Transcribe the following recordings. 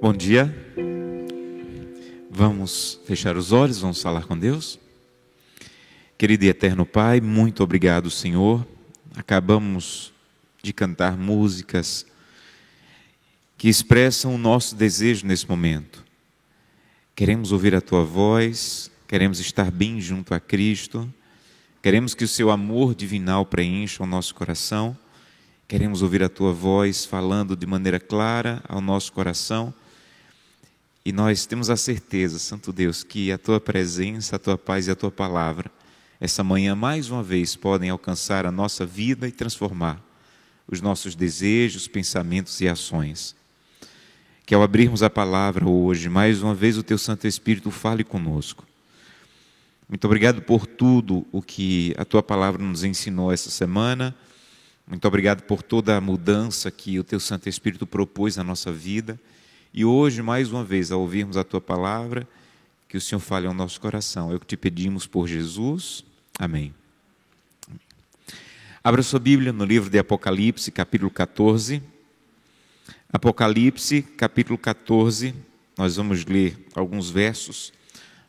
Bom dia. Vamos fechar os olhos, vamos falar com Deus. Querido e eterno Pai, muito obrigado, Senhor. Acabamos de cantar músicas que expressam o nosso desejo nesse momento. Queremos ouvir a tua voz, queremos estar bem junto a Cristo, queremos que o seu amor divinal preencha o nosso coração, queremos ouvir a tua voz falando de maneira clara ao nosso coração e nós temos a certeza, Santo Deus, que a tua presença, a tua paz e a tua palavra, essa manhã mais uma vez podem alcançar a nossa vida e transformar os nossos desejos, pensamentos e ações. Que ao abrirmos a palavra hoje, mais uma vez o teu Santo Espírito fale conosco. Muito obrigado por tudo o que a tua palavra nos ensinou essa semana. Muito obrigado por toda a mudança que o teu Santo Espírito propôs na nossa vida. E hoje, mais uma vez, ao ouvirmos a tua palavra, que o Senhor fale ao nosso coração. É o que te pedimos por Jesus. Amém. Abra sua Bíblia no livro de Apocalipse, capítulo 14. Apocalipse, capítulo 14. Nós vamos ler alguns versos.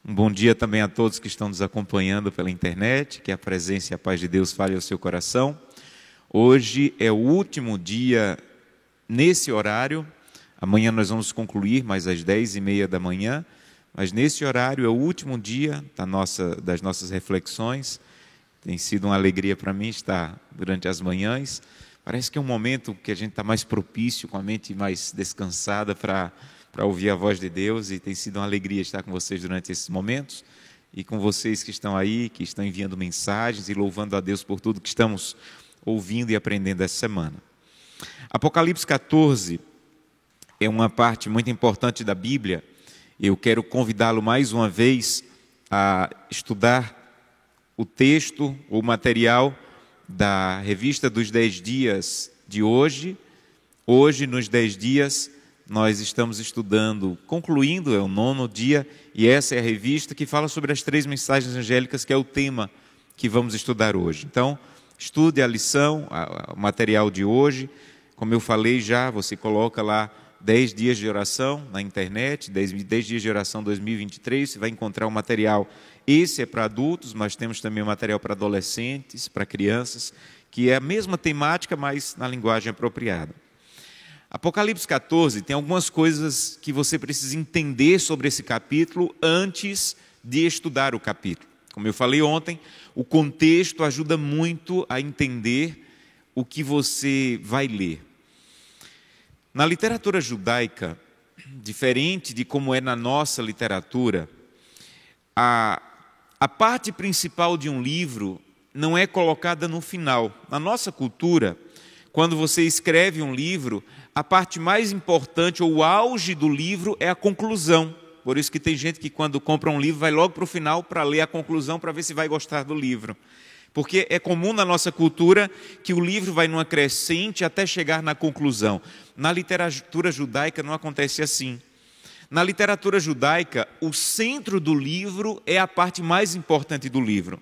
Um bom dia também a todos que estão nos acompanhando pela internet. Que a presença e a paz de Deus fale ao seu coração. Hoje é o último dia nesse horário Amanhã nós vamos concluir mais às dez e meia da manhã, mas nesse horário é o último dia da nossa, das nossas reflexões. Tem sido uma alegria para mim estar durante as manhãs. Parece que é um momento que a gente está mais propício, com a mente mais descansada para para ouvir a voz de Deus e tem sido uma alegria estar com vocês durante esses momentos e com vocês que estão aí, que estão enviando mensagens e louvando a Deus por tudo que estamos ouvindo e aprendendo essa semana. Apocalipse 14, é uma parte muito importante da Bíblia. Eu quero convidá-lo mais uma vez a estudar o texto, o material da revista dos Dez Dias de hoje. Hoje, nos Dez Dias, nós estamos estudando, concluindo, é o nono dia, e essa é a revista que fala sobre as três mensagens angélicas, que é o tema que vamos estudar hoje. Então, estude a lição, o material de hoje. Como eu falei já, você coloca lá 10 dias de oração na internet, 10, 10 dias de oração 2023, você vai encontrar um material. Esse é para adultos, mas temos também material para adolescentes, para crianças, que é a mesma temática, mas na linguagem apropriada. Apocalipse 14 tem algumas coisas que você precisa entender sobre esse capítulo antes de estudar o capítulo. Como eu falei ontem, o contexto ajuda muito a entender o que você vai ler. Na literatura judaica, diferente de como é na nossa literatura, a, a parte principal de um livro não é colocada no final. Na nossa cultura, quando você escreve um livro, a parte mais importante ou o auge do livro é a conclusão. Por isso que tem gente que quando compra um livro vai logo para o final para ler a conclusão para ver se vai gostar do livro. Porque é comum na nossa cultura que o livro vai numa crescente até chegar na conclusão. Na literatura judaica não acontece assim. Na literatura judaica, o centro do livro é a parte mais importante do livro.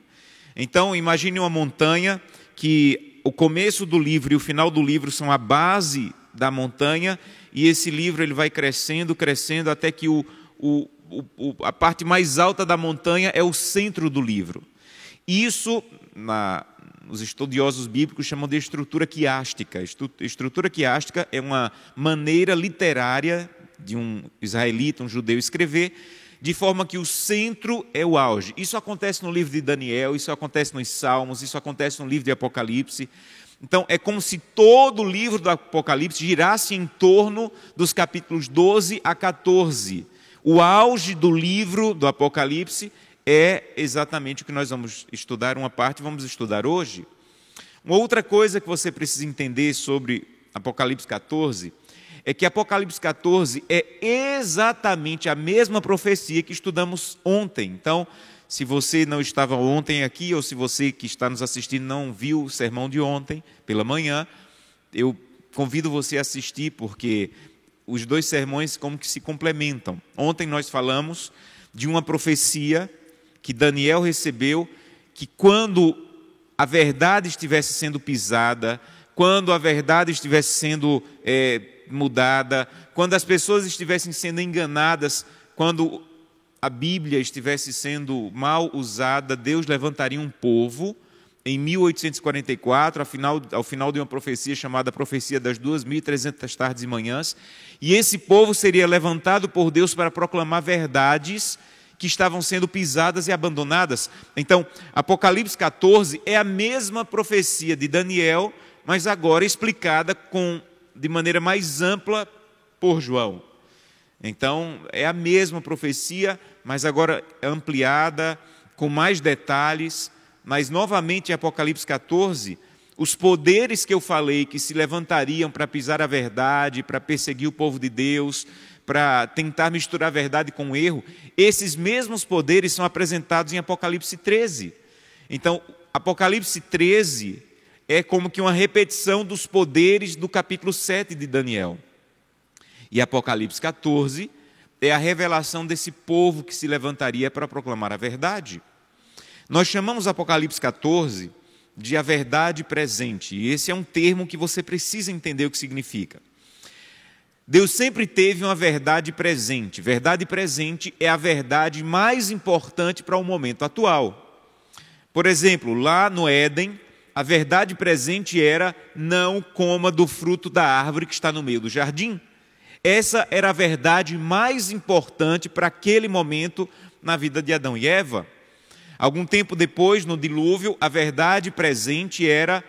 Então, imagine uma montanha que o começo do livro e o final do livro são a base da montanha, e esse livro ele vai crescendo, crescendo, até que o, o, o, a parte mais alta da montanha é o centro do livro. Isso, na, os estudiosos bíblicos chamam de estrutura quiástica. Estrutura quiástica é uma maneira literária de um israelita, um judeu, escrever, de forma que o centro é o auge. Isso acontece no livro de Daniel, isso acontece nos Salmos, isso acontece no livro de Apocalipse. Então, é como se todo o livro do Apocalipse girasse em torno dos capítulos 12 a 14. O auge do livro do Apocalipse é exatamente o que nós vamos estudar, uma parte vamos estudar hoje. Uma outra coisa que você precisa entender sobre Apocalipse 14 é que Apocalipse 14 é exatamente a mesma profecia que estudamos ontem. Então, se você não estava ontem aqui, ou se você que está nos assistindo não viu o sermão de ontem, pela manhã, eu convido você a assistir, porque os dois sermões como que se complementam. Ontem nós falamos de uma profecia que Daniel recebeu, que quando a verdade estivesse sendo pisada, quando a verdade estivesse sendo é, mudada, quando as pessoas estivessem sendo enganadas, quando a Bíblia estivesse sendo mal usada, Deus levantaria um povo em 1844, ao final, ao final de uma profecia chamada Profecia das 2.300 tardes e manhãs, e esse povo seria levantado por Deus para proclamar verdades que estavam sendo pisadas e abandonadas. Então, Apocalipse 14 é a mesma profecia de Daniel, mas agora explicada com, de maneira mais ampla por João. Então, é a mesma profecia, mas agora ampliada, com mais detalhes. Mas, novamente, em Apocalipse 14, os poderes que eu falei que se levantariam para pisar a verdade, para perseguir o povo de Deus, para tentar misturar a verdade com o erro, esses mesmos poderes são apresentados em Apocalipse 13. Então, Apocalipse 13 é como que uma repetição dos poderes do capítulo 7 de Daniel. E Apocalipse 14 é a revelação desse povo que se levantaria para proclamar a verdade. Nós chamamos Apocalipse 14 de a verdade presente, e esse é um termo que você precisa entender o que significa. Deus sempre teve uma verdade presente. Verdade presente é a verdade mais importante para o momento atual. Por exemplo, lá no Éden, a verdade presente era: não coma do fruto da árvore que está no meio do jardim. Essa era a verdade mais importante para aquele momento na vida de Adão e Eva. Algum tempo depois, no dilúvio, a verdade presente era: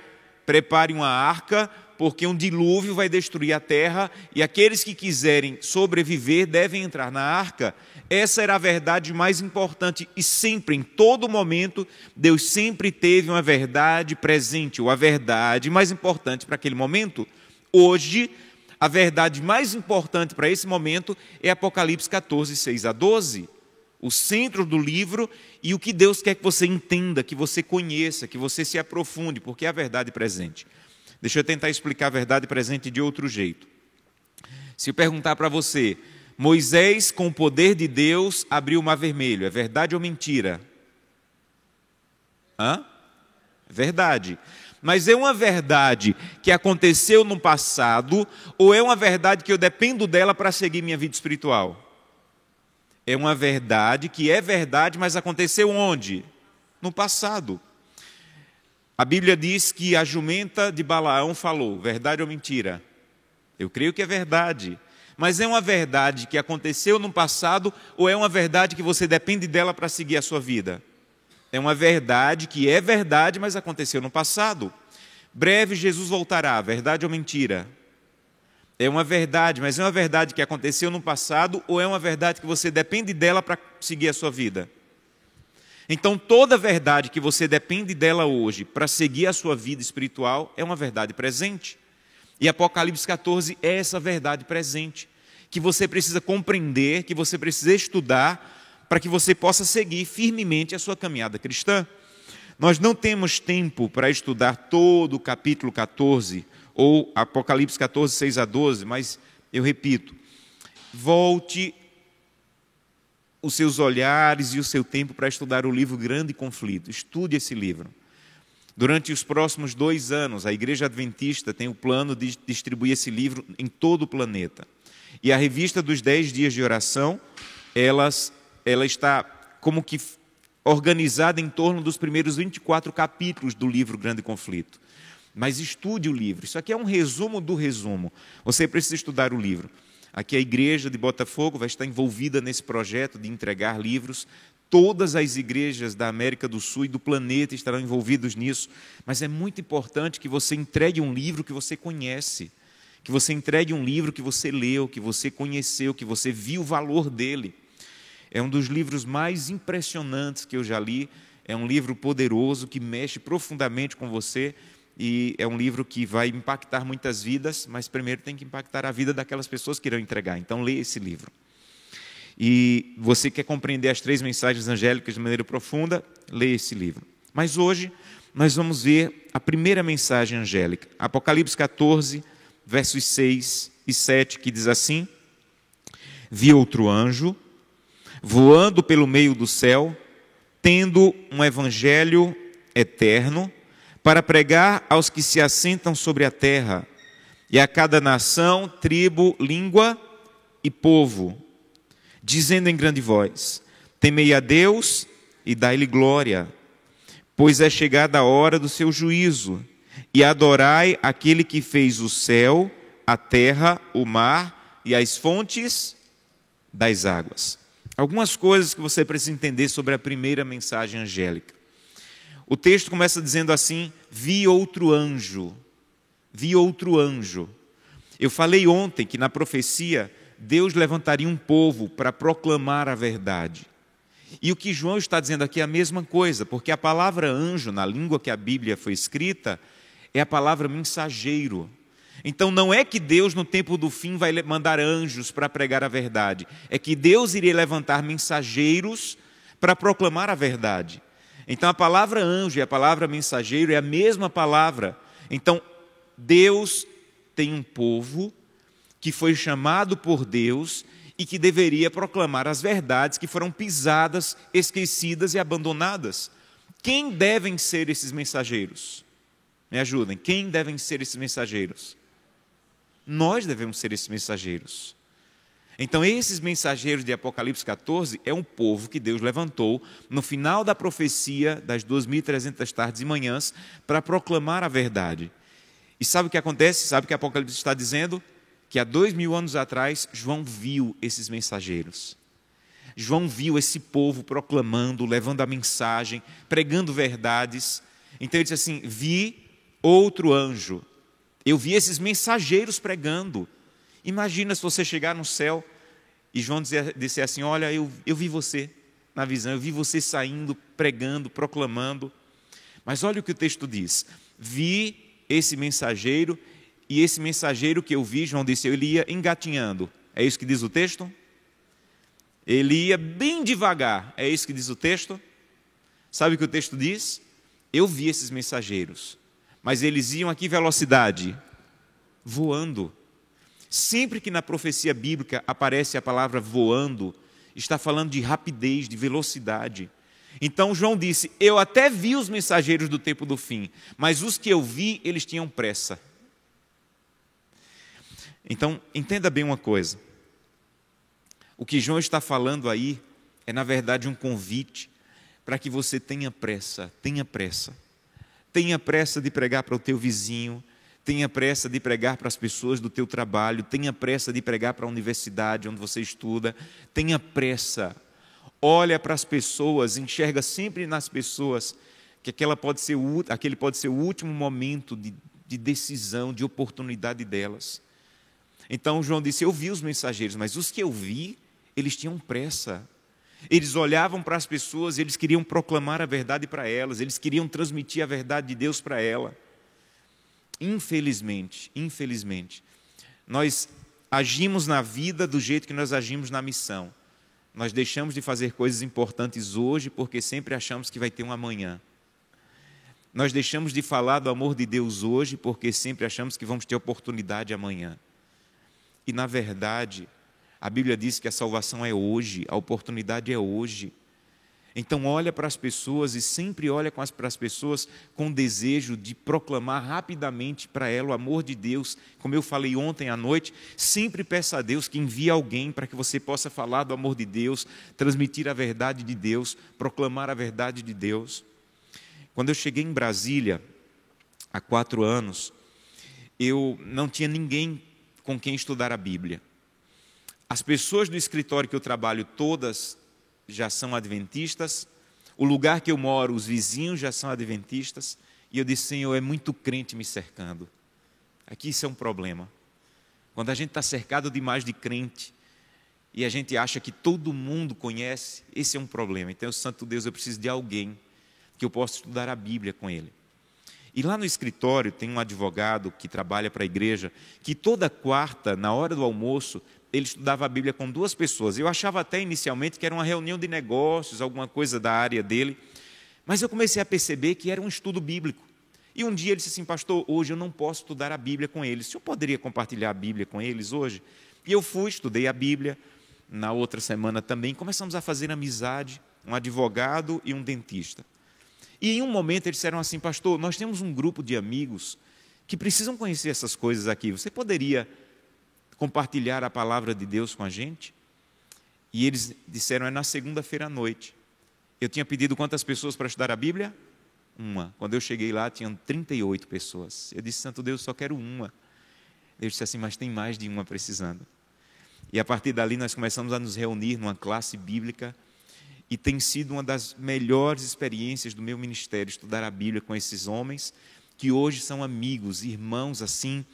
prepare uma arca, porque um dilúvio vai destruir a terra e aqueles que quiserem sobreviver devem entrar na arca. Essa era a verdade mais importante e sempre, em todo momento, Deus sempre teve uma verdade presente, ou a verdade mais importante para aquele momento. Hoje, a verdade mais importante para esse momento é Apocalipse 14, 6 a 12. O centro do livro e o que Deus quer que você entenda, que você conheça, que você se aprofunde, porque é a verdade presente. Deixa eu tentar explicar a verdade presente de outro jeito. Se eu perguntar para você, Moisés, com o poder de Deus, abriu o mar vermelho, é verdade ou mentira? Hã? Verdade mas é uma verdade que aconteceu no passado ou é uma verdade que eu dependo dela para seguir minha vida espiritual? É uma verdade que é verdade, mas aconteceu onde? No passado. A Bíblia diz que a jumenta de Balaão falou, verdade ou mentira? Eu creio que é verdade. Mas é uma verdade que aconteceu no passado ou é uma verdade que você depende dela para seguir a sua vida? É uma verdade que é verdade, mas aconteceu no passado. Breve Jesus voltará, verdade ou mentira? É uma verdade, mas é uma verdade que aconteceu no passado ou é uma verdade que você depende dela para seguir a sua vida? Então, toda verdade que você depende dela hoje para seguir a sua vida espiritual é uma verdade presente. E Apocalipse 14 é essa verdade presente, que você precisa compreender, que você precisa estudar para que você possa seguir firmemente a sua caminhada cristã. Nós não temos tempo para estudar todo o capítulo 14, ou Apocalipse 14, 6 a 12, mas eu repito, volte os seus olhares e o seu tempo para estudar o livro Grande Conflito. Estude esse livro. Durante os próximos dois anos, a Igreja Adventista tem o plano de distribuir esse livro em todo o planeta. E a revista dos Dez Dias de Oração, elas ela está como que organizada em torno dos primeiros 24 capítulos do livro Grande Conflito. Mas estude o livro. Isso aqui é um resumo do resumo. Você precisa estudar o livro. Aqui a igreja de Botafogo vai estar envolvida nesse projeto de entregar livros. Todas as igrejas da América do Sul e do planeta estarão envolvidas nisso. Mas é muito importante que você entregue um livro que você conhece, que você entregue um livro que você leu, que você conheceu, que você viu o valor dele. É um dos livros mais impressionantes que eu já li. É um livro poderoso que mexe profundamente com você e é um livro que vai impactar muitas vidas, mas primeiro tem que impactar a vida daquelas pessoas que irão entregar. Então, leia esse livro. E você quer compreender as três mensagens angélicas de maneira profunda, leia esse livro. Mas hoje nós vamos ver a primeira mensagem angélica, Apocalipse 14, versos 6 e 7, que diz assim: Vi outro anjo voando pelo meio do céu, tendo um evangelho eterno, para pregar aos que se assentam sobre a terra, e a cada nação, tribo, língua e povo, dizendo em grande voz: Temei a Deus e dai-lhe glória, pois é chegada a hora do seu juízo, e adorai aquele que fez o céu, a terra, o mar e as fontes das águas. Algumas coisas que você precisa entender sobre a primeira mensagem angélica. O texto começa dizendo assim: Vi outro anjo. Vi outro anjo. Eu falei ontem que na profecia Deus levantaria um povo para proclamar a verdade. E o que João está dizendo aqui é a mesma coisa, porque a palavra anjo, na língua que a Bíblia foi escrita, é a palavra mensageiro. Então não é que Deus no tempo do fim vai mandar anjos para pregar a verdade, é que Deus iria levantar mensageiros para proclamar a verdade. Então a palavra anjo e a palavra mensageiro é a mesma palavra. Então Deus tem um povo que foi chamado por Deus e que deveria proclamar as verdades que foram pisadas, esquecidas e abandonadas. Quem devem ser esses mensageiros? Me ajudem. Quem devem ser esses mensageiros? Nós devemos ser esses mensageiros. Então, esses mensageiros de Apocalipse 14 é um povo que Deus levantou no final da profecia das 2.300 tardes e manhãs para proclamar a verdade. E sabe o que acontece? Sabe o que Apocalipse está dizendo? Que há dois mil anos atrás, João viu esses mensageiros. João viu esse povo proclamando, levando a mensagem, pregando verdades. Então ele disse assim: Vi outro anjo eu vi esses mensageiros pregando. Imagina se você chegar no céu e João dizer, assim: Olha, eu, eu vi você na visão, eu vi você saindo, pregando, proclamando. Mas olha o que o texto diz: Vi esse mensageiro, e esse mensageiro que eu vi, João disse, ele ia engatinhando. É isso que diz o texto? Ele ia bem devagar. É isso que diz o texto? Sabe o que o texto diz? Eu vi esses mensageiros mas eles iam aqui velocidade, voando. Sempre que na profecia bíblica aparece a palavra voando, está falando de rapidez, de velocidade. Então João disse: Eu até vi os mensageiros do tempo do fim, mas os que eu vi, eles tinham pressa. Então, entenda bem uma coisa. O que João está falando aí é, na verdade, um convite para que você tenha pressa, tenha pressa. Tenha pressa de pregar para o teu vizinho, tenha pressa de pregar para as pessoas do teu trabalho, tenha pressa de pregar para a universidade onde você estuda, tenha pressa. Olha para as pessoas, enxerga sempre nas pessoas que aquela pode ser aquele pode ser o último momento de, de decisão, de oportunidade delas. Então João disse: Eu vi os mensageiros, mas os que eu vi, eles tinham pressa. Eles olhavam para as pessoas, eles queriam proclamar a verdade para elas, eles queriam transmitir a verdade de Deus para ela. Infelizmente, infelizmente, nós agimos na vida do jeito que nós agimos na missão. Nós deixamos de fazer coisas importantes hoje porque sempre achamos que vai ter um amanhã. Nós deixamos de falar do amor de Deus hoje porque sempre achamos que vamos ter oportunidade amanhã. E na verdade, a Bíblia diz que a salvação é hoje, a oportunidade é hoje. Então olha para as pessoas e sempre olha para as pessoas com desejo de proclamar rapidamente para ela o amor de Deus. Como eu falei ontem à noite, sempre peça a Deus que envie alguém para que você possa falar do amor de Deus, transmitir a verdade de Deus, proclamar a verdade de Deus. Quando eu cheguei em Brasília, há quatro anos, eu não tinha ninguém com quem estudar a Bíblia. As pessoas do escritório que eu trabalho, todas já são adventistas. O lugar que eu moro, os vizinhos já são adventistas. E eu disse, Senhor, é muito crente me cercando. Aqui isso é um problema. Quando a gente está cercado demais de crente e a gente acha que todo mundo conhece, esse é um problema. Então, Santo Deus, eu preciso de alguém que eu possa estudar a Bíblia com ele. E lá no escritório tem um advogado que trabalha para a igreja, que toda quarta, na hora do almoço, ele estudava a Bíblia com duas pessoas. Eu achava até inicialmente que era uma reunião de negócios, alguma coisa da área dele, mas eu comecei a perceber que era um estudo bíblico. E um dia ele disse assim, pastor, hoje eu não posso estudar a Bíblia com eles. O senhor poderia compartilhar a Bíblia com eles hoje? E eu fui, estudei a Bíblia. Na outra semana também começamos a fazer amizade, um advogado e um dentista. E em um momento eles disseram assim, pastor, nós temos um grupo de amigos que precisam conhecer essas coisas aqui. Você poderia compartilhar a palavra de Deus com a gente? E eles disseram, é na segunda-feira à noite. Eu tinha pedido quantas pessoas para estudar a Bíblia? Uma. Quando eu cheguei lá, tinham 38 pessoas. Eu disse, Santo Deus, só quero uma. Deus disse assim, mas tem mais de uma precisando. E a partir dali nós começamos a nos reunir numa classe bíblica e tem sido uma das melhores experiências do meu ministério estudar a Bíblia com esses homens que hoje são amigos, irmãos assim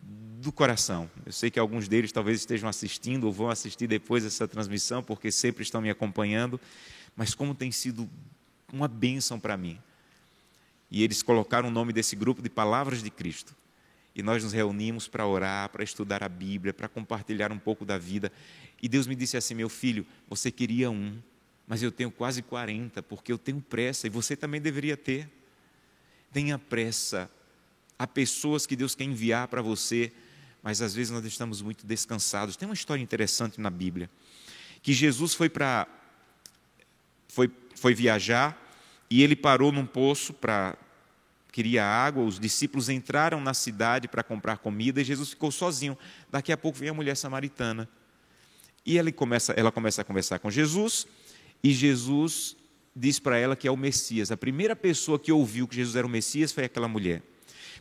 do coração. Eu sei que alguns deles talvez estejam assistindo ou vão assistir depois essa transmissão porque sempre estão me acompanhando, mas como tem sido uma bênção para mim. E eles colocaram o nome desse grupo de Palavras de Cristo. E nós nos reunimos para orar, para estudar a Bíblia, para compartilhar um pouco da vida. E Deus me disse assim: meu filho, você queria um, mas eu tenho quase 40, porque eu tenho pressa, e você também deveria ter. Tenha pressa. Há pessoas que Deus quer enviar para você, mas às vezes nós estamos muito descansados. Tem uma história interessante na Bíblia, que Jesus foi para foi, foi viajar e ele parou num poço para queria água, os discípulos entraram na cidade para comprar comida e Jesus ficou sozinho. Daqui a pouco vem a mulher samaritana. E ela começa, ela começa a conversar com Jesus, e Jesus diz para ela que é o Messias. A primeira pessoa que ouviu que Jesus era o Messias foi aquela mulher.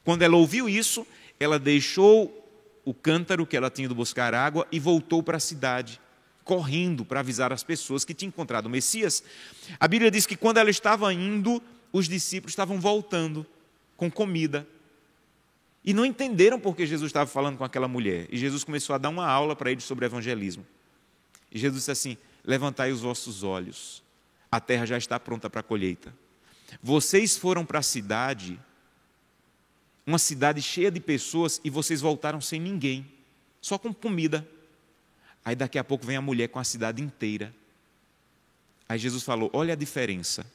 Quando ela ouviu isso, ela deixou o cântaro que ela tinha ido buscar água e voltou para a cidade, correndo para avisar as pessoas que tinha encontrado o Messias. A Bíblia diz que quando ela estava indo, os discípulos estavam voltando com comida. E não entenderam porque Jesus estava falando com aquela mulher. E Jesus começou a dar uma aula para eles sobre evangelismo. E Jesus disse assim: Levantai os vossos olhos, a terra já está pronta para a colheita. Vocês foram para a cidade, uma cidade cheia de pessoas, e vocês voltaram sem ninguém, só com comida. Aí daqui a pouco vem a mulher com a cidade inteira. Aí Jesus falou: Olha a diferença.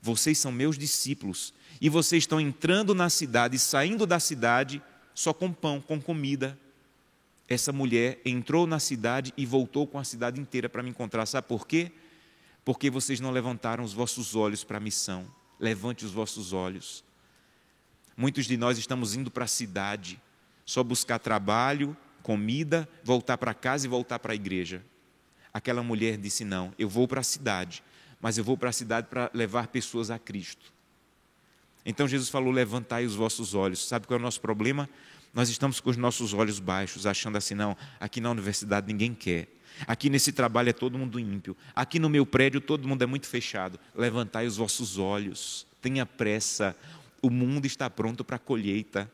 Vocês são meus discípulos e vocês estão entrando na cidade, saindo da cidade só com pão, com comida. Essa mulher entrou na cidade e voltou com a cidade inteira para me encontrar. Sabe por quê? Porque vocês não levantaram os vossos olhos para a missão. Levante os vossos olhos. Muitos de nós estamos indo para a cidade só buscar trabalho, comida, voltar para casa e voltar para a igreja. Aquela mulher disse: Não, eu vou para a cidade, mas eu vou para a cidade para levar pessoas a Cristo. Então Jesus falou: levantai os vossos olhos. Sabe qual é o nosso problema? Nós estamos com os nossos olhos baixos, achando assim: não, aqui na universidade ninguém quer. Aqui nesse trabalho é todo mundo ímpio. Aqui no meu prédio todo mundo é muito fechado. Levantai os vossos olhos, tenha pressa. O mundo está pronto para a colheita.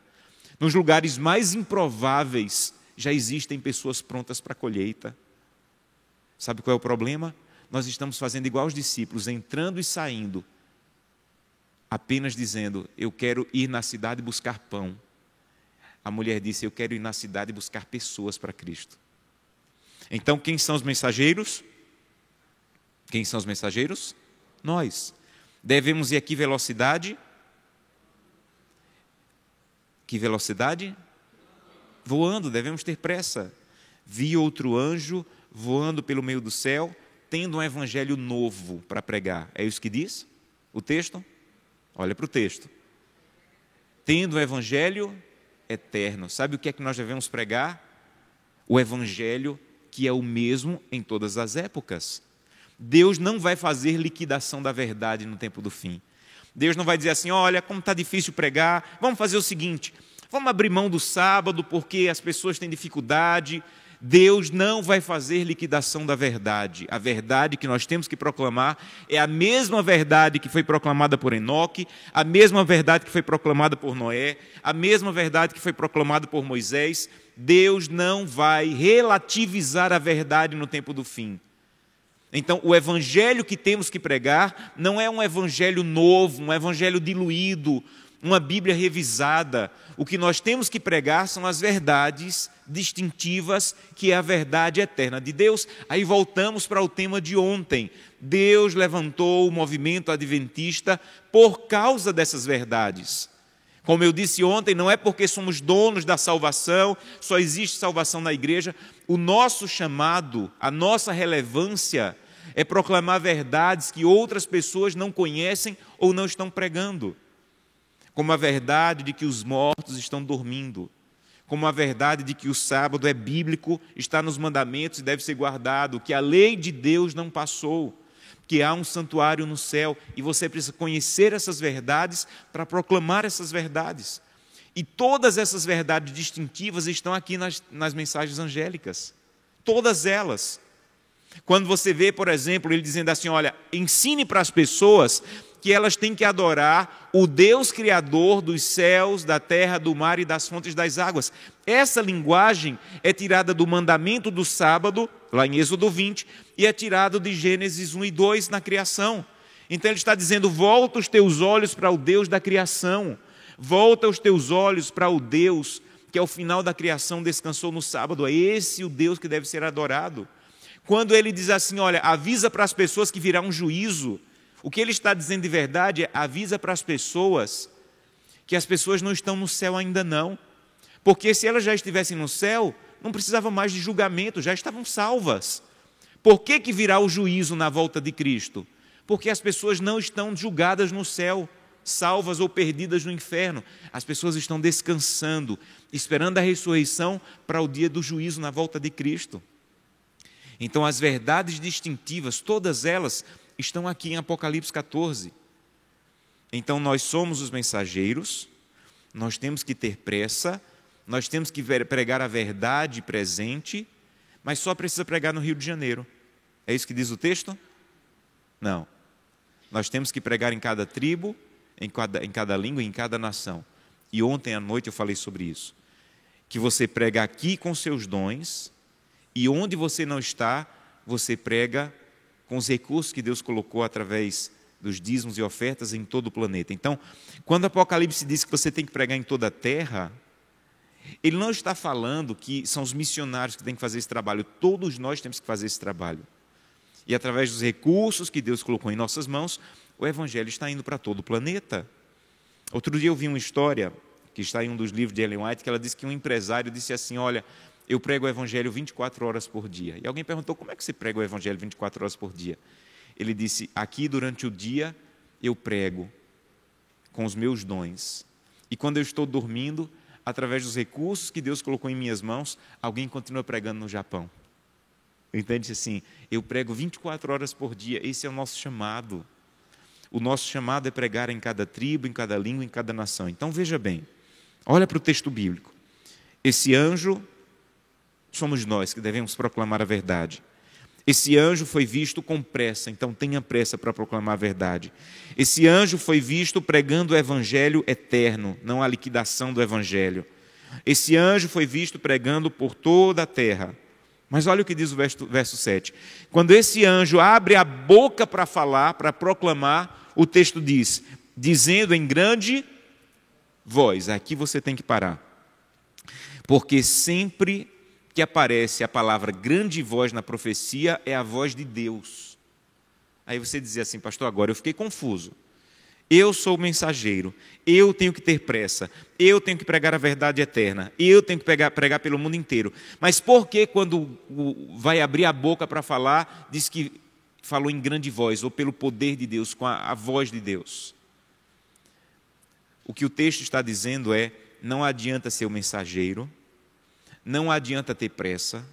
Nos lugares mais improváveis já existem pessoas prontas para a colheita. Sabe qual é o problema? nós estamos fazendo igual os discípulos, entrando e saindo, apenas dizendo: Eu quero ir na cidade buscar pão. A mulher disse: Eu quero ir na cidade buscar pessoas para Cristo. Então, quem são os mensageiros? Quem são os mensageiros? Nós. Devemos ir aqui velocidade? Que velocidade? Voando, devemos ter pressa. Vi outro anjo voando pelo meio do céu tendo um evangelho novo para pregar. É isso que diz o texto? Olha para o texto. Tendo um evangelho eterno. Sabe o que é que nós devemos pregar? O evangelho que é o mesmo em todas as épocas. Deus não vai fazer liquidação da verdade no tempo do fim. Deus não vai dizer assim: olha, como está difícil pregar, vamos fazer o seguinte, vamos abrir mão do sábado porque as pessoas têm dificuldade, Deus não vai fazer liquidação da verdade. A verdade que nós temos que proclamar é a mesma verdade que foi proclamada por Enoque, a mesma verdade que foi proclamada por Noé, a mesma verdade que foi proclamada por Moisés. Deus não vai relativizar a verdade no tempo do fim. Então, o evangelho que temos que pregar não é um evangelho novo, um evangelho diluído, uma Bíblia revisada. O que nós temos que pregar são as verdades distintivas, que é a verdade eterna de Deus. Aí voltamos para o tema de ontem. Deus levantou o movimento adventista por causa dessas verdades. Como eu disse ontem, não é porque somos donos da salvação, só existe salvação na igreja. O nosso chamado, a nossa relevância é proclamar verdades que outras pessoas não conhecem ou não estão pregando, como a verdade de que os mortos estão dormindo, como a verdade de que o sábado é bíblico, está nos mandamentos e deve ser guardado, que a lei de Deus não passou, que há um santuário no céu e você precisa conhecer essas verdades para proclamar essas verdades. E todas essas verdades distintivas estão aqui nas, nas mensagens angélicas. Todas elas. Quando você vê, por exemplo, ele dizendo assim: olha, ensine para as pessoas que elas têm que adorar o Deus Criador dos céus, da terra, do mar e das fontes das águas. Essa linguagem é tirada do mandamento do sábado, lá em Êxodo 20, e é tirada de Gênesis 1 e 2 na criação. Então ele está dizendo: volta os teus olhos para o Deus da criação. Volta os teus olhos para o Deus que ao final da criação descansou no sábado. É esse o Deus que deve ser adorado. Quando ele diz assim, olha, avisa para as pessoas que virá um juízo, o que ele está dizendo de verdade é avisa para as pessoas que as pessoas não estão no céu ainda não. Porque se elas já estivessem no céu, não precisava mais de julgamento, já estavam salvas. Por que, que virá o juízo na volta de Cristo? Porque as pessoas não estão julgadas no céu salvas ou perdidas no inferno. As pessoas estão descansando, esperando a ressurreição para o dia do juízo na volta de Cristo. Então, as verdades distintivas, todas elas, estão aqui em Apocalipse 14. Então, nós somos os mensageiros, nós temos que ter pressa, nós temos que pregar a verdade presente, mas só precisa pregar no Rio de Janeiro. É isso que diz o texto? Não. Nós temos que pregar em cada tribo, em cada, em cada língua em cada nação. E ontem à noite eu falei sobre isso. Que você prega aqui com seus dons, e onde você não está, você prega com os recursos que Deus colocou através dos dízimos e ofertas em todo o planeta. Então, quando Apocalipse diz que você tem que pregar em toda a terra, ele não está falando que são os missionários que têm que fazer esse trabalho, todos nós temos que fazer esse trabalho. E através dos recursos que Deus colocou em nossas mãos, o Evangelho está indo para todo o planeta. Outro dia eu vi uma história, que está em um dos livros de Ellen White, que ela disse que um empresário disse assim: Olha, eu prego o Evangelho 24 horas por dia. E alguém perguntou: Como é que você prega o Evangelho 24 horas por dia? Ele disse: Aqui durante o dia eu prego com os meus dons. E quando eu estou dormindo, através dos recursos que Deus colocou em minhas mãos, alguém continua pregando no Japão. Entende assim? Eu prego 24 horas por dia, esse é o nosso chamado. O nosso chamado é pregar em cada tribo, em cada língua, em cada nação. Então veja bem, olha para o texto bíblico. Esse anjo somos nós que devemos proclamar a verdade. Esse anjo foi visto com pressa, então tenha pressa para proclamar a verdade. Esse anjo foi visto pregando o evangelho eterno, não a liquidação do evangelho. Esse anjo foi visto pregando por toda a terra. Mas olha o que diz o verso, verso 7. Quando esse anjo abre a boca para falar, para proclamar, o texto diz: dizendo em grande voz. Aqui você tem que parar. Porque sempre que aparece a palavra grande voz na profecia, é a voz de Deus. Aí você dizia assim, pastor, agora eu fiquei confuso. Eu sou o mensageiro, eu tenho que ter pressa, eu tenho que pregar a verdade eterna, eu tenho que pregar, pregar pelo mundo inteiro. Mas por que, quando vai abrir a boca para falar, diz que falou em grande voz, ou pelo poder de Deus, com a, a voz de Deus? O que o texto está dizendo é: não adianta ser o mensageiro, não adianta ter pressa,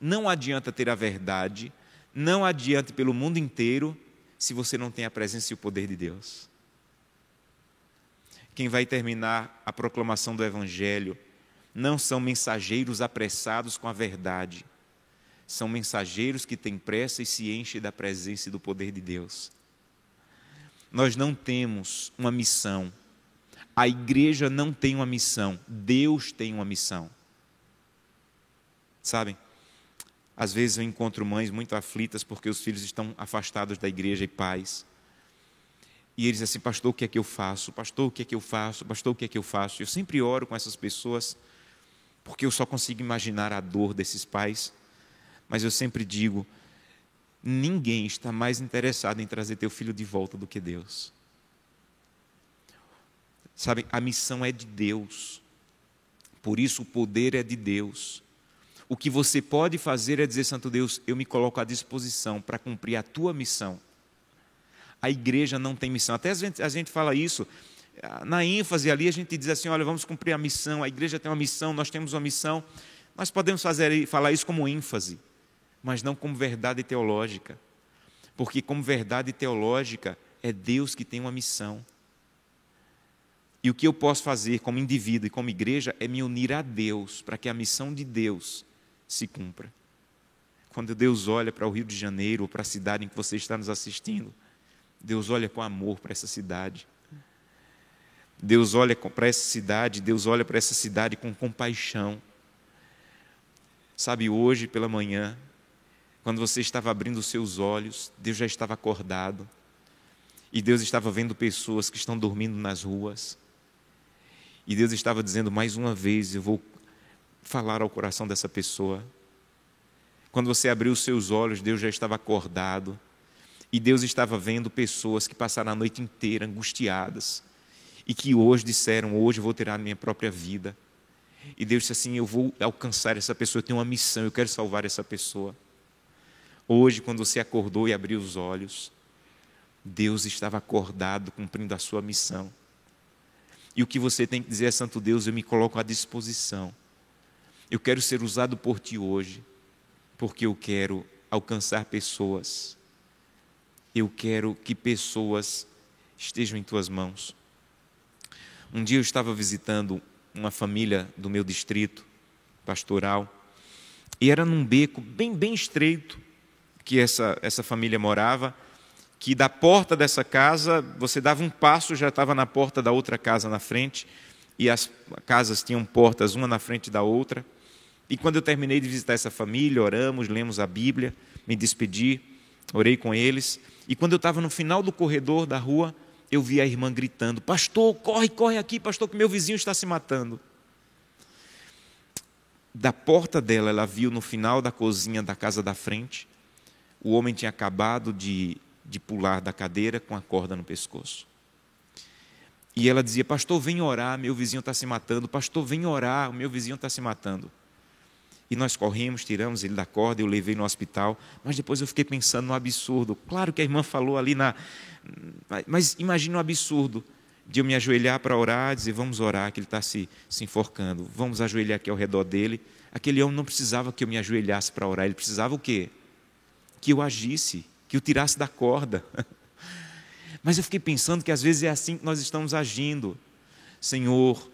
não adianta ter a verdade, não adianta pelo mundo inteiro se você não tem a presença e o poder de Deus quem vai terminar a proclamação do Evangelho não são mensageiros apressados com a verdade, são mensageiros que têm pressa e se enchem da presença e do poder de Deus. Nós não temos uma missão, a igreja não tem uma missão, Deus tem uma missão. Sabem? Às vezes eu encontro mães muito aflitas porque os filhos estão afastados da igreja e pais. E eles assim, pastor, o que é que eu faço? Pastor, o que é que eu faço? Pastor, o que é que eu faço? Eu sempre oro com essas pessoas, porque eu só consigo imaginar a dor desses pais. Mas eu sempre digo, ninguém está mais interessado em trazer teu filho de volta do que Deus. Sabe, a missão é de Deus. Por isso o poder é de Deus. O que você pode fazer é dizer, Santo Deus, eu me coloco à disposição para cumprir a tua missão. A igreja não tem missão. Até a gente, a gente fala isso, na ênfase ali, a gente diz assim: olha, vamos cumprir a missão, a igreja tem uma missão, nós temos uma missão. Nós podemos fazer, falar isso como ênfase, mas não como verdade teológica. Porque, como verdade teológica, é Deus que tem uma missão. E o que eu posso fazer como indivíduo e como igreja é me unir a Deus, para que a missão de Deus se cumpra. Quando Deus olha para o Rio de Janeiro, ou para a cidade em que você está nos assistindo, Deus olha com amor para essa cidade. Deus olha para essa cidade, Deus olha para essa cidade com compaixão. Sabe, hoje pela manhã, quando você estava abrindo os seus olhos, Deus já estava acordado. E Deus estava vendo pessoas que estão dormindo nas ruas. E Deus estava dizendo mais uma vez: Eu vou falar ao coração dessa pessoa. Quando você abriu os seus olhos, Deus já estava acordado. E Deus estava vendo pessoas que passaram a noite inteira angustiadas. E que hoje disseram: Hoje vou tirar a minha própria vida. E Deus disse assim: Eu vou alcançar essa pessoa, eu tenho uma missão, eu quero salvar essa pessoa. Hoje, quando você acordou e abriu os olhos, Deus estava acordado cumprindo a sua missão. E o que você tem que dizer é: Santo Deus, eu me coloco à disposição. Eu quero ser usado por Ti hoje, porque eu quero alcançar pessoas. Eu quero que pessoas estejam em Tuas mãos. Um dia eu estava visitando uma família do meu distrito pastoral. E era num beco bem, bem estreito que essa, essa família morava, que da porta dessa casa, você dava um passo, já estava na porta da outra casa na frente, e as casas tinham portas uma na frente da outra. E quando eu terminei de visitar essa família, oramos, lemos a Bíblia, me despedi, orei com eles, e quando eu estava no final do corredor da rua, eu vi a irmã gritando: Pastor, corre, corre aqui, pastor, que meu vizinho está se matando. Da porta dela, ela viu no final da cozinha da casa da frente, o homem tinha acabado de, de pular da cadeira com a corda no pescoço. E ela dizia: Pastor, vem orar, meu vizinho está se matando. Pastor, vem orar, o meu vizinho está se matando. E nós corremos, tiramos ele da corda, eu levei no hospital. Mas depois eu fiquei pensando no absurdo. Claro que a irmã falou ali na. Mas imagina o absurdo de eu me ajoelhar para orar, dizer, vamos orar, que ele está se, se enforcando. Vamos ajoelhar aqui ao redor dele. Aquele homem não precisava que eu me ajoelhasse para orar, ele precisava o quê? Que eu agisse, que eu tirasse da corda. Mas eu fiquei pensando que às vezes é assim que nós estamos agindo. Senhor,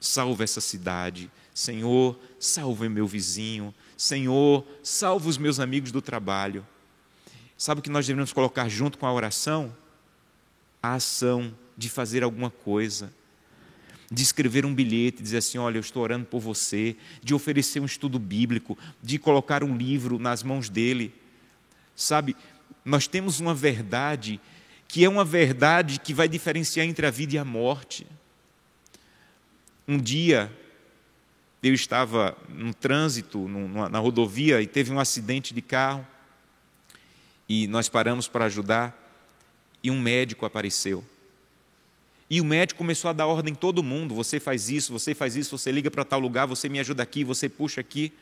salva essa cidade. Senhor, salve meu vizinho. Senhor, salva os meus amigos do trabalho. Sabe o que nós devemos colocar junto com a oração? A ação de fazer alguma coisa, de escrever um bilhete, dizer assim: Olha, eu estou orando por você, de oferecer um estudo bíblico, de colocar um livro nas mãos dele. Sabe, nós temos uma verdade que é uma verdade que vai diferenciar entre a vida e a morte. Um dia, eu estava no trânsito, na rodovia, e teve um acidente de carro. E nós paramos para ajudar, e um médico apareceu. E o médico começou a dar ordem em todo mundo: você faz isso, você faz isso, você liga para tal lugar, você me ajuda aqui, você puxa aqui.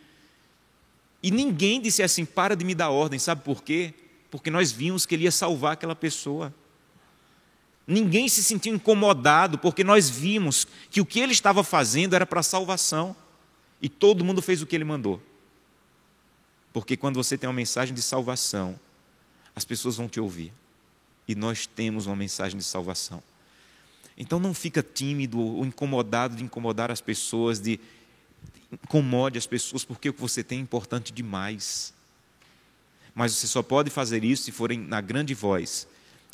E ninguém disse assim: para de me dar ordem, sabe por quê? Porque nós vimos que ele ia salvar aquela pessoa. Ninguém se sentiu incomodado, porque nós vimos que o que ele estava fazendo era para salvação. E todo mundo fez o que ele mandou. Porque quando você tem uma mensagem de salvação, as pessoas vão te ouvir. E nós temos uma mensagem de salvação. Então não fica tímido ou incomodado de incomodar as pessoas, de incomode as pessoas, porque o que você tem é importante demais. Mas você só pode fazer isso se forem na grande voz,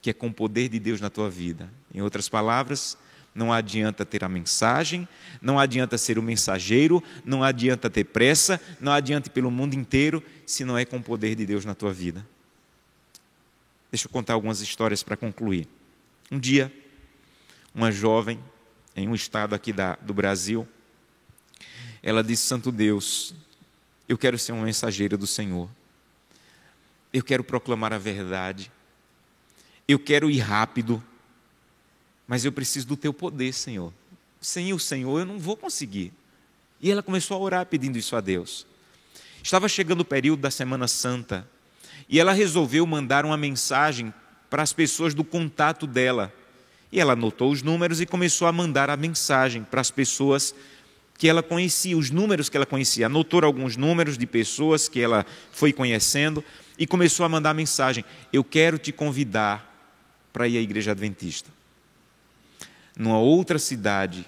que é com o poder de Deus na tua vida. Em outras palavras, não adianta ter a mensagem, não adianta ser o mensageiro, não adianta ter pressa, não adianta ir pelo mundo inteiro, se não é com o poder de Deus na tua vida. Deixa eu contar algumas histórias para concluir. Um dia, uma jovem, em um estado aqui da, do Brasil, ela disse: Santo Deus, eu quero ser uma mensageira do Senhor, eu quero proclamar a verdade, eu quero ir rápido, mas eu preciso do teu poder, Senhor. Sem o Senhor eu não vou conseguir. E ela começou a orar pedindo isso a Deus. Estava chegando o período da Semana Santa e ela resolveu mandar uma mensagem para as pessoas do contato dela. E ela anotou os números e começou a mandar a mensagem para as pessoas que ela conhecia, os números que ela conhecia. Anotou alguns números de pessoas que ela foi conhecendo e começou a mandar a mensagem: Eu quero te convidar para ir à igreja adventista. Numa outra cidade,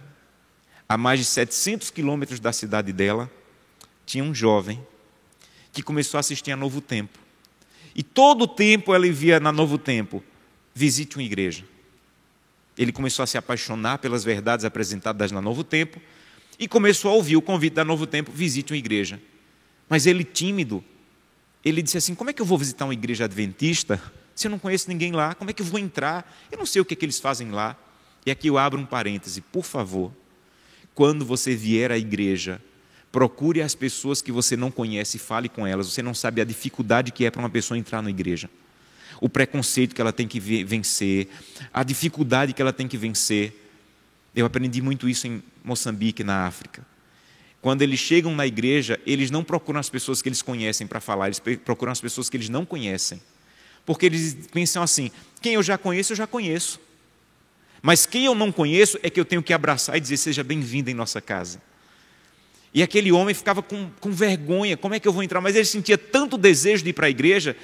a mais de 700 quilômetros da cidade dela, tinha um jovem que começou a assistir a Novo Tempo. E todo o tempo ela via na Novo Tempo: visite uma igreja. Ele começou a se apaixonar pelas verdades apresentadas na Novo Tempo e começou a ouvir o convite da Novo Tempo: visite uma igreja. Mas ele, tímido, ele disse assim: como é que eu vou visitar uma igreja adventista se eu não conheço ninguém lá? Como é que eu vou entrar? Eu não sei o que, é que eles fazem lá. E aqui eu abro um parêntese, por favor. Quando você vier à igreja, Procure as pessoas que você não conhece e fale com elas. Você não sabe a dificuldade que é para uma pessoa entrar na igreja. O preconceito que ela tem que vencer, a dificuldade que ela tem que vencer. Eu aprendi muito isso em Moçambique, na África. Quando eles chegam na igreja, eles não procuram as pessoas que eles conhecem para falar, eles procuram as pessoas que eles não conhecem. Porque eles pensam assim: quem eu já conheço, eu já conheço. Mas quem eu não conheço é que eu tenho que abraçar e dizer: seja bem-vindo em nossa casa. E aquele homem ficava com, com vergonha: como é que eu vou entrar? Mas ele sentia tanto desejo de ir para a igreja,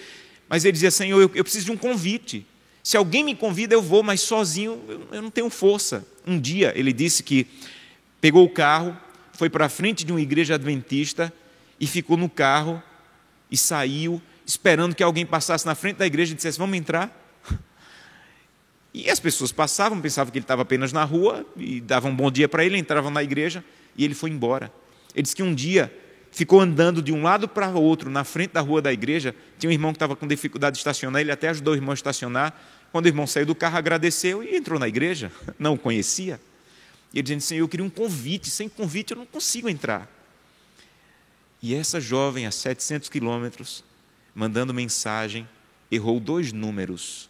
mas ele dizia: Senhor, eu, eu preciso de um convite. Se alguém me convida, eu vou, mas sozinho eu, eu não tenho força. Um dia ele disse que pegou o carro, foi para a frente de uma igreja adventista e ficou no carro e saiu, esperando que alguém passasse na frente da igreja e dissesse: Vamos entrar? E as pessoas passavam, pensavam que ele estava apenas na rua e davam um bom dia para ele, entravam na igreja e ele foi embora. Ele disse que um dia ficou andando de um lado para o outro, na frente da rua da igreja. Tinha um irmão que estava com dificuldade de estacionar, ele até ajudou o irmão a estacionar. Quando o irmão saiu do carro, agradeceu e entrou na igreja. Não o conhecia. E ele dizendo: Senhor, eu queria um convite. Sem convite eu não consigo entrar. E essa jovem, a 700 quilômetros, mandando mensagem, errou dois números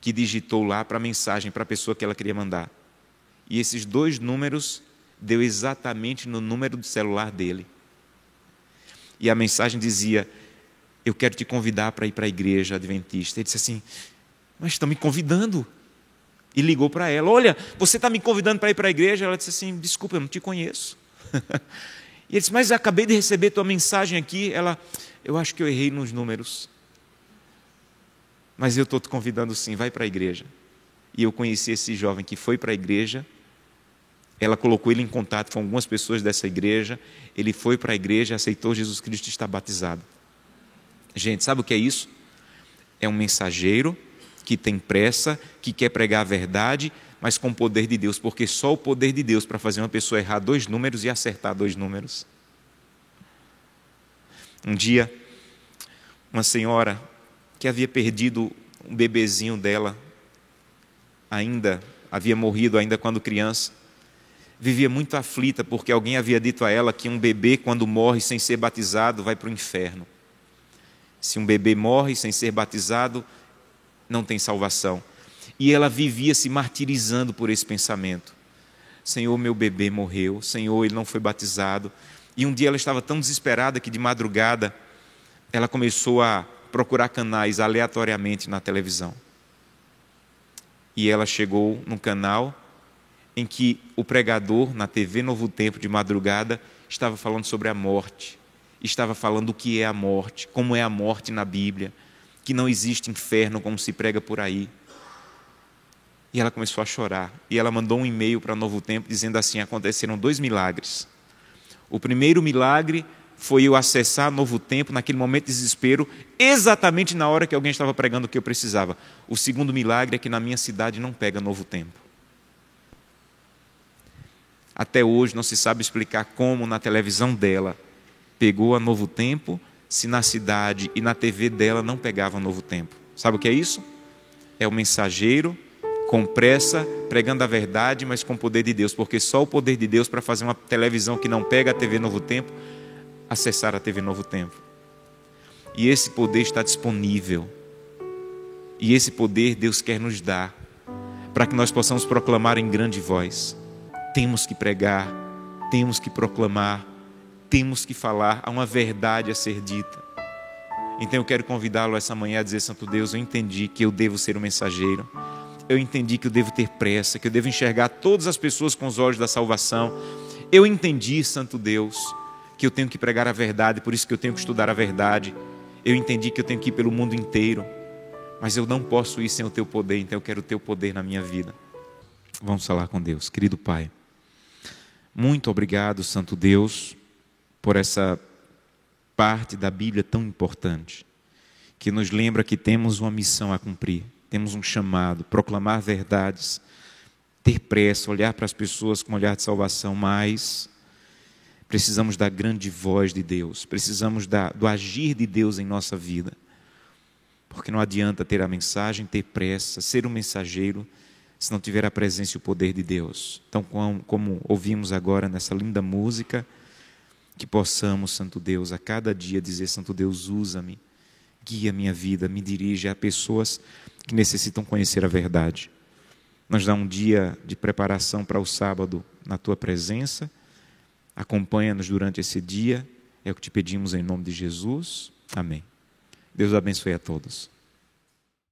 que digitou lá para a mensagem, para a pessoa que ela queria mandar. E esses dois números deu exatamente no número do celular dele. E a mensagem dizia: Eu quero te convidar para ir para a igreja adventista. Ele disse assim: Mas estão me convidando. E ligou para ela: Olha, você está me convidando para ir para a igreja? Ela disse assim: Desculpa, eu não te conheço. e ele disse: Mas acabei de receber tua mensagem aqui. Ela: Eu acho que eu errei nos números. Mas eu estou te convidando sim, vai para a igreja. E eu conheci esse jovem que foi para a igreja ela colocou ele em contato com algumas pessoas dessa igreja. Ele foi para a igreja, aceitou Jesus Cristo e está batizado. Gente, sabe o que é isso? É um mensageiro que tem pressa, que quer pregar a verdade, mas com o poder de Deus, porque só o poder de Deus para fazer uma pessoa errar dois números e acertar dois números. Um dia, uma senhora que havia perdido um bebezinho dela, ainda havia morrido ainda quando criança, vivia muito aflita porque alguém havia dito a ela que um bebê, quando morre sem ser batizado, vai para o inferno. Se um bebê morre sem ser batizado, não tem salvação. E ela vivia se martirizando por esse pensamento. Senhor, meu bebê morreu, Senhor, ele não foi batizado. E um dia ela estava tão desesperada que de madrugada ela começou a procurar canais aleatoriamente na televisão. E ela chegou no canal em que o pregador, na TV Novo Tempo de madrugada, estava falando sobre a morte, estava falando o que é a morte, como é a morte na Bíblia, que não existe inferno como se prega por aí. E ela começou a chorar. E ela mandou um e-mail para Novo Tempo dizendo assim: aconteceram dois milagres. O primeiro milagre foi eu acessar Novo Tempo naquele momento de desespero, exatamente na hora que alguém estava pregando o que eu precisava. O segundo milagre é que na minha cidade não pega Novo Tempo. Até hoje não se sabe explicar como na televisão dela pegou a Novo Tempo, se na cidade e na TV dela não pegava Novo Tempo. Sabe o que é isso? É o mensageiro com pressa, pregando a verdade, mas com o poder de Deus, porque só o poder de Deus para fazer uma televisão que não pega a TV Novo Tempo, acessar a TV Novo Tempo. E esse poder está disponível. E esse poder Deus quer nos dar, para que nós possamos proclamar em grande voz temos que pregar, temos que proclamar temos que falar, há uma verdade a ser dita. Então eu quero convidá-lo essa manhã a dizer: Santo Deus, eu entendi que eu devo ser um mensageiro. Eu entendi que eu devo ter pressa, que eu devo enxergar todas as pessoas com os olhos da salvação. Eu entendi, Santo Deus, que eu tenho que pregar a verdade, por isso que eu tenho que estudar a verdade. Eu entendi que eu tenho que ir pelo mundo inteiro, mas eu não posso ir sem o teu poder, então eu quero o teu poder na minha vida. Vamos falar com Deus, querido Pai. Muito obrigado, Santo Deus, por essa parte da Bíblia tão importante, que nos lembra que temos uma missão a cumprir, temos um chamado, proclamar verdades, ter pressa, olhar para as pessoas com um olhar de salvação, mas precisamos da grande voz de Deus, precisamos da, do agir de Deus em nossa vida. Porque não adianta ter a mensagem, ter pressa, ser um mensageiro, se não tiver a presença e o poder de Deus. Então, como, como ouvimos agora nessa linda música, que possamos, Santo Deus, a cada dia dizer: Santo Deus, usa-me, guia minha vida, me dirige a pessoas que necessitam conhecer a verdade. Nos dá um dia de preparação para o sábado na tua presença. Acompanha-nos durante esse dia. É o que te pedimos em nome de Jesus. Amém. Deus abençoe a todos.